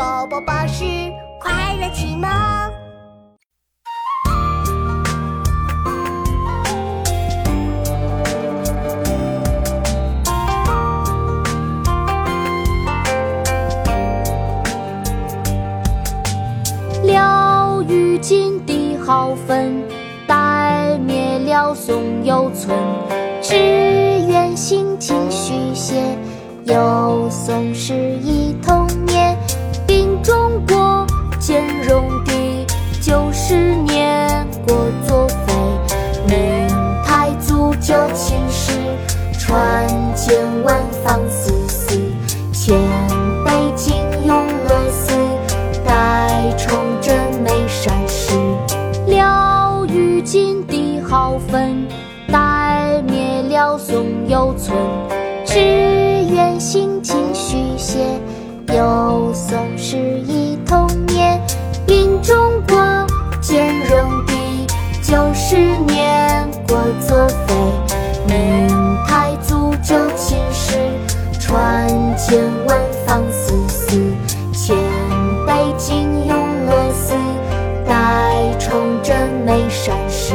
宝宝巴士快乐启蒙。了玉金地好分，待灭了宋有存。只愿新情续写，有宋时一同船千万方思思，千杯金用乐思，待崇祯眉山石。了与金的豪分，待灭了宋有存。只愿心尽续写，有宋时一童年。云中国见人地，九十年。万千万方思思，千杯敬永乐寺，待崇祯眉山时。